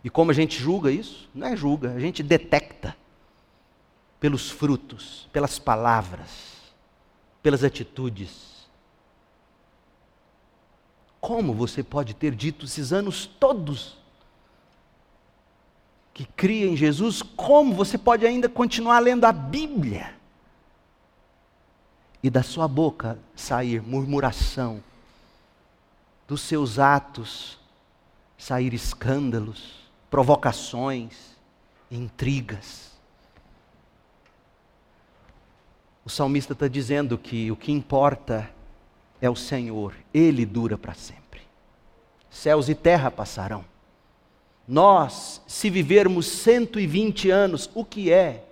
E como a gente julga isso? Não é julga, a gente detecta pelos frutos, pelas palavras, pelas atitudes. Como você pode ter dito esses anos todos que cria em Jesus? Como você pode ainda continuar lendo a Bíblia? E da sua boca sair murmuração, dos seus atos sair escândalos, provocações, intrigas. O salmista está dizendo que o que importa é o Senhor, Ele dura para sempre. Céus e terra passarão. Nós, se vivermos 120 anos, o que é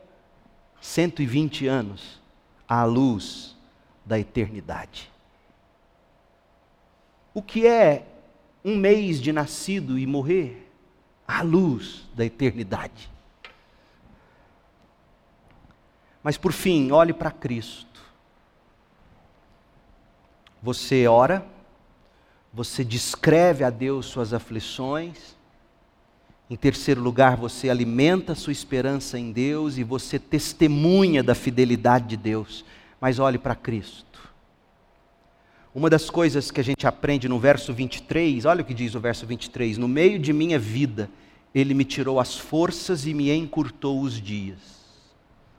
120 anos à luz da eternidade? O que é um mês de nascido e morrer à luz da eternidade? Mas por fim, olhe para Cristo. Você ora, você descreve a Deus suas aflições. Em terceiro lugar, você alimenta sua esperança em Deus e você testemunha da fidelidade de Deus. Mas olhe para Cristo. Uma das coisas que a gente aprende no verso 23, olha o que diz o verso 23: No meio de minha vida, Ele me tirou as forças e me encurtou os dias.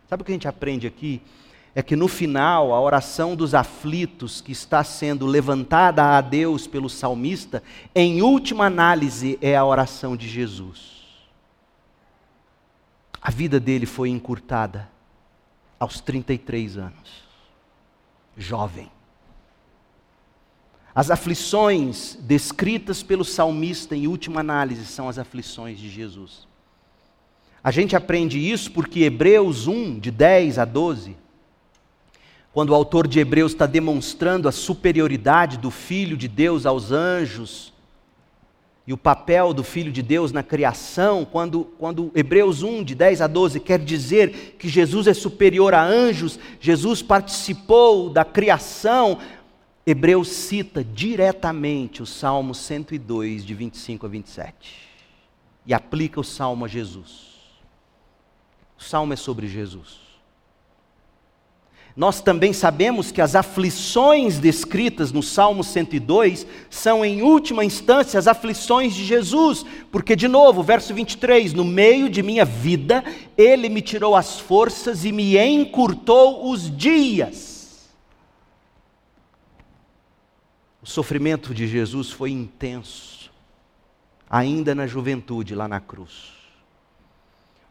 Sabe o que a gente aprende aqui? é que no final, a oração dos aflitos que está sendo levantada a Deus pelo salmista, em última análise, é a oração de Jesus. A vida dele foi encurtada aos 33 anos, jovem. As aflições descritas pelo salmista, em última análise, são as aflições de Jesus. A gente aprende isso porque Hebreus 1, de 10 a 12, quando o autor de Hebreus está demonstrando a superioridade do Filho de Deus aos anjos e o papel do Filho de Deus na criação, quando, quando Hebreus 1, de 10 a 12, quer dizer que Jesus é superior a anjos, Jesus participou da criação, Hebreus cita diretamente o Salmo 102, de 25 a 27, e aplica o salmo a Jesus. O salmo é sobre Jesus. Nós também sabemos que as aflições descritas no Salmo 102 são, em última instância, as aflições de Jesus, porque, de novo, verso 23: No meio de minha vida, Ele me tirou as forças e me encurtou os dias. O sofrimento de Jesus foi intenso, ainda na juventude, lá na cruz.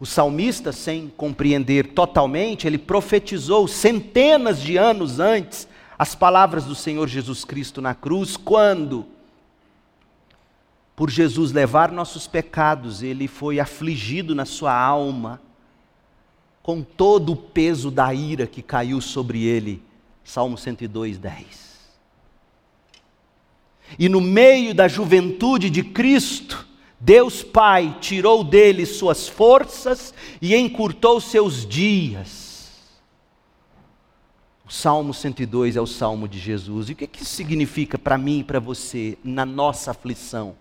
O salmista, sem compreender totalmente, ele profetizou centenas de anos antes as palavras do Senhor Jesus Cristo na cruz, quando, por Jesus levar nossos pecados, ele foi afligido na sua alma, com todo o peso da ira que caiu sobre ele. Salmo 102, 10. E no meio da juventude de Cristo, Deus Pai tirou dele suas forças e encurtou seus dias. O Salmo 102 é o salmo de Jesus. E o que, que isso significa para mim e para você na nossa aflição?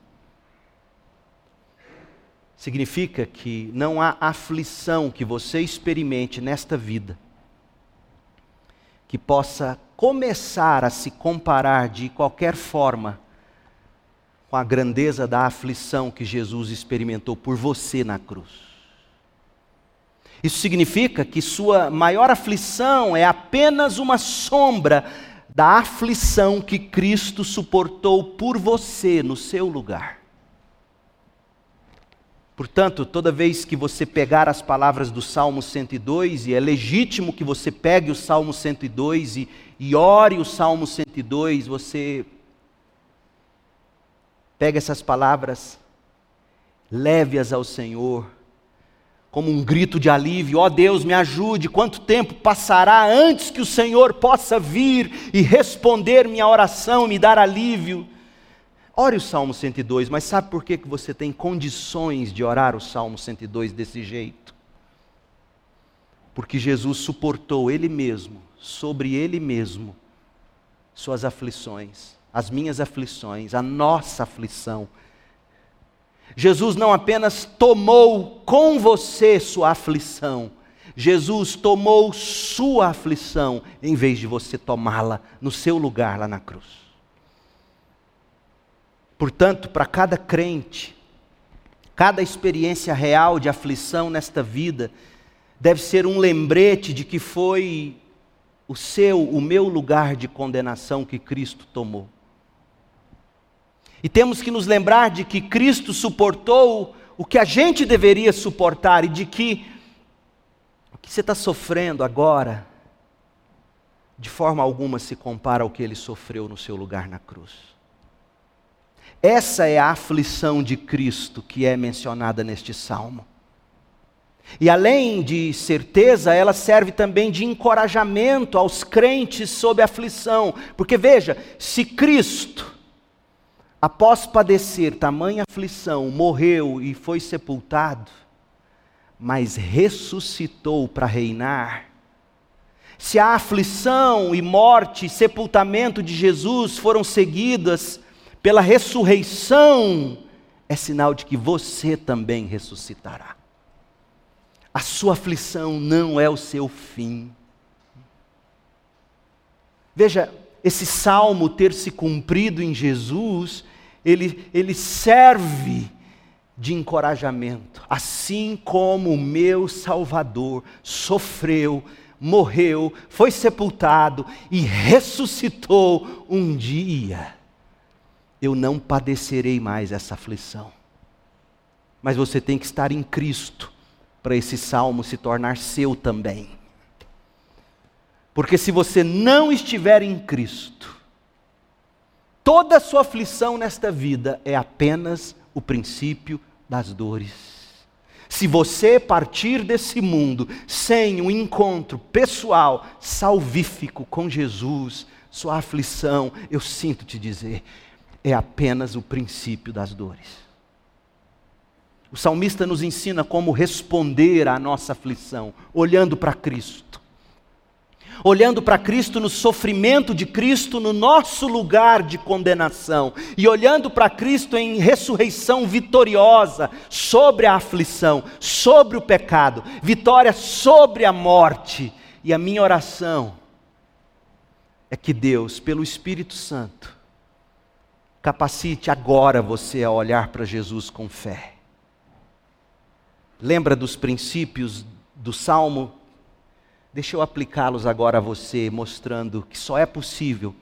Significa que não há aflição que você experimente nesta vida que possa começar a se comparar de qualquer forma com a grandeza da aflição que Jesus experimentou por você na cruz. Isso significa que sua maior aflição é apenas uma sombra da aflição que Cristo suportou por você no seu lugar. Portanto, toda vez que você pegar as palavras do Salmo 102, e é legítimo que você pegue o Salmo 102 e, e ore o Salmo 102, você Pega essas palavras, leve-as ao Senhor, como um grito de alívio: ó oh Deus, me ajude, quanto tempo passará antes que o Senhor possa vir e responder minha oração, me dar alívio? Ore o Salmo 102, mas sabe por que você tem condições de orar o Salmo 102 desse jeito? Porque Jesus suportou Ele mesmo, sobre Ele mesmo, suas aflições as minhas aflições, a nossa aflição. Jesus não apenas tomou com você sua aflição, Jesus tomou sua aflição em vez de você tomá-la no seu lugar lá na cruz. Portanto, para cada crente, cada experiência real de aflição nesta vida deve ser um lembrete de que foi o seu, o meu lugar de condenação que Cristo tomou. E temos que nos lembrar de que Cristo suportou o que a gente deveria suportar e de que o que você está sofrendo agora, de forma alguma se compara ao que ele sofreu no seu lugar na cruz. Essa é a aflição de Cristo que é mencionada neste salmo. E além de certeza, ela serve também de encorajamento aos crentes sob aflição. Porque veja, se Cristo após padecer tamanha aflição, morreu e foi sepultado, mas ressuscitou para reinar. Se a aflição e morte e sepultamento de Jesus foram seguidas pela ressurreição, é sinal de que você também ressuscitará. A sua aflição não é o seu fim. Veja, esse salmo ter se cumprido em Jesus ele, ele serve de encorajamento. Assim como o meu Salvador sofreu, morreu, foi sepultado e ressuscitou um dia, eu não padecerei mais essa aflição. Mas você tem que estar em Cristo para esse salmo se tornar seu também. Porque se você não estiver em Cristo, Toda sua aflição nesta vida é apenas o princípio das dores. Se você partir desse mundo sem um encontro pessoal, salvífico com Jesus, sua aflição, eu sinto te dizer, é apenas o princípio das dores. O salmista nos ensina como responder à nossa aflição, olhando para Cristo olhando para Cristo no sofrimento de Cristo no nosso lugar de condenação e olhando para Cristo em ressurreição vitoriosa sobre a aflição, sobre o pecado, vitória sobre a morte. E a minha oração é que Deus, pelo Espírito Santo, capacite agora você a olhar para Jesus com fé. Lembra dos princípios do Salmo Deixa eu aplicá-los agora a você, mostrando que só é possível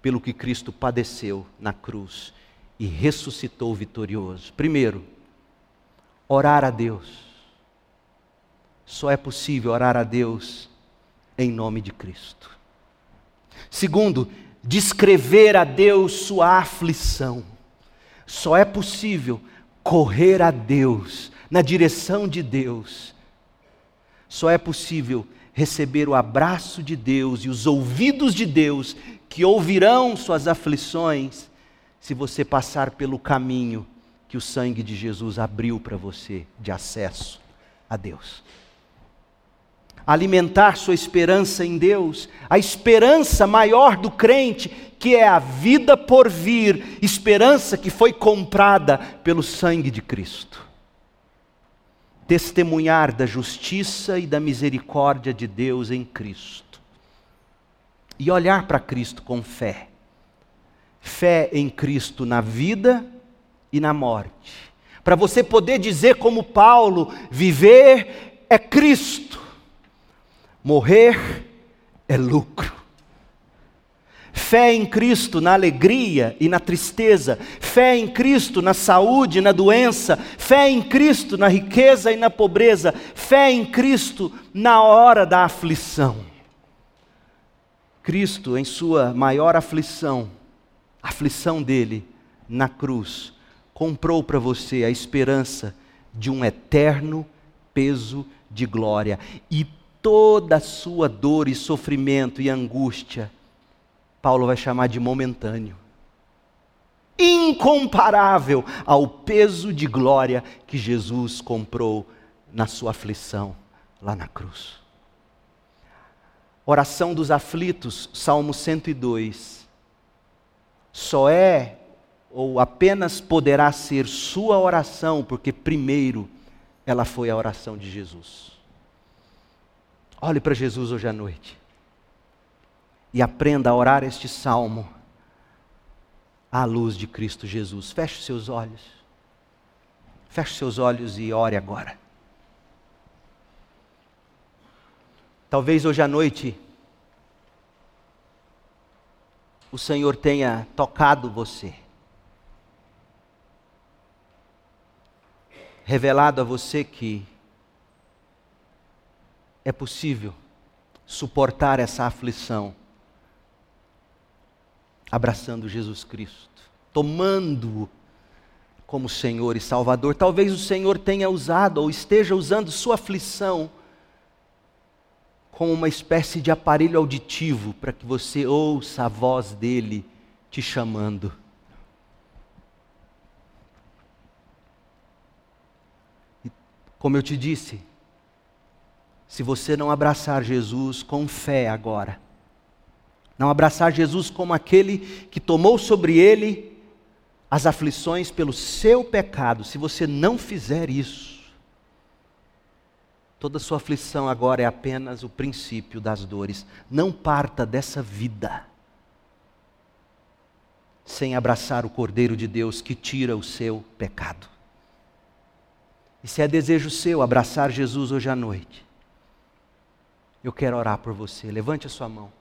pelo que Cristo padeceu na cruz e ressuscitou vitorioso. Primeiro, orar a Deus. Só é possível orar a Deus em nome de Cristo. Segundo, descrever a Deus sua aflição. Só é possível correr a Deus, na direção de Deus. Só é possível receber o abraço de Deus e os ouvidos de Deus que ouvirão suas aflições, se você passar pelo caminho que o sangue de Jesus abriu para você de acesso a Deus. Alimentar sua esperança em Deus, a esperança maior do crente, que é a vida por vir, esperança que foi comprada pelo sangue de Cristo testemunhar da justiça e da misericórdia de Deus em Cristo. e olhar para Cristo com fé. Fé em Cristo na vida e na morte. Para você poder dizer, como Paulo, viver é Cristo, morrer é lucro. Fé em Cristo na alegria e na tristeza, fé em Cristo na saúde e na doença, fé em Cristo na riqueza e na pobreza, fé em Cristo na hora da aflição. Cristo, em sua maior aflição, a aflição dele na cruz, comprou para você a esperança de um eterno peso de glória. E toda a sua dor e sofrimento e angústia, Paulo vai chamar de momentâneo. Incomparável ao peso de glória que Jesus comprou na sua aflição lá na cruz. Oração dos aflitos, Salmo 102. Só é ou apenas poderá ser sua oração, porque primeiro ela foi a oração de Jesus. Olhe para Jesus hoje à noite e aprenda a orar este salmo à luz de Cristo Jesus. Feche seus olhos. Feche seus olhos e ore agora. Talvez hoje à noite o Senhor tenha tocado você, revelado a você que é possível suportar essa aflição abraçando Jesus Cristo, tomando-o como Senhor e Salvador. Talvez o Senhor tenha usado ou esteja usando sua aflição como uma espécie de aparelho auditivo para que você ouça a voz dele te chamando. E, como eu te disse, se você não abraçar Jesus com fé agora, não abraçar Jesus como aquele que tomou sobre ele as aflições pelo seu pecado, se você não fizer isso, Toda sua aflição agora é apenas o princípio das dores. Não parta dessa vida sem abraçar o Cordeiro de Deus que tira o seu pecado. E se é desejo seu abraçar Jesus hoje à noite, eu quero orar por você. Levante a sua mão,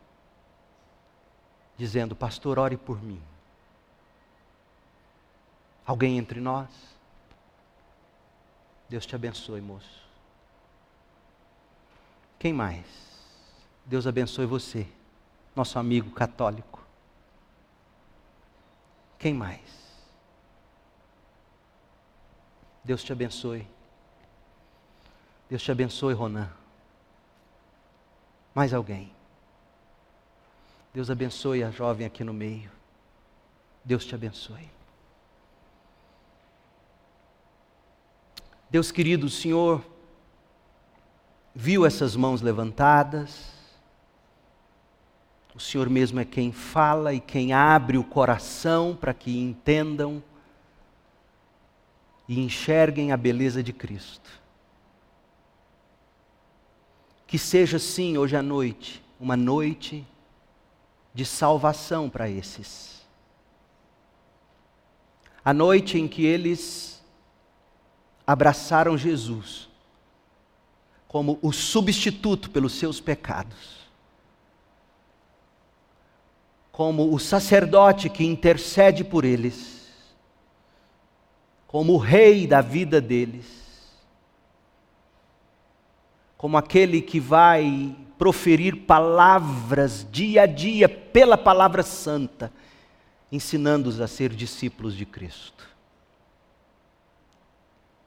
dizendo: Pastor, ore por mim. Alguém entre nós? Deus te abençoe, moço. Quem mais? Deus abençoe você, nosso amigo católico. Quem mais? Deus te abençoe. Deus te abençoe, Ronan. Mais alguém? Deus abençoe a jovem aqui no meio. Deus te abençoe. Deus querido, o Senhor viu essas mãos levantadas. O Senhor mesmo é quem fala e quem abre o coração para que entendam e enxerguem a beleza de Cristo. Que seja, sim, hoje à noite, uma noite de salvação para esses. A noite em que eles abraçaram Jesus como o substituto pelos seus pecados, como o sacerdote que intercede por eles, como o rei da vida deles, como aquele que vai proferir palavras dia a dia pela palavra santa, ensinando-os a ser discípulos de Cristo.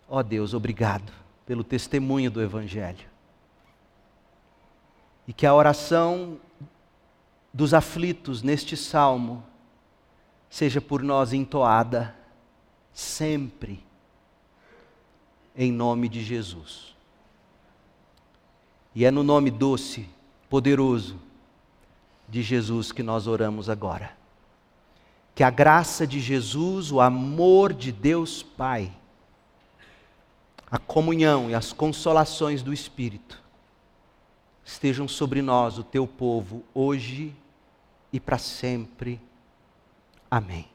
Ó oh Deus, obrigado pelo testemunho do Evangelho. E que a oração dos aflitos neste salmo seja por nós entoada sempre em nome de Jesus. E é no nome doce, poderoso de Jesus que nós oramos agora. Que a graça de Jesus, o amor de Deus Pai, a comunhão e as consolações do Espírito estejam sobre nós, o teu povo, hoje e para sempre. Amém.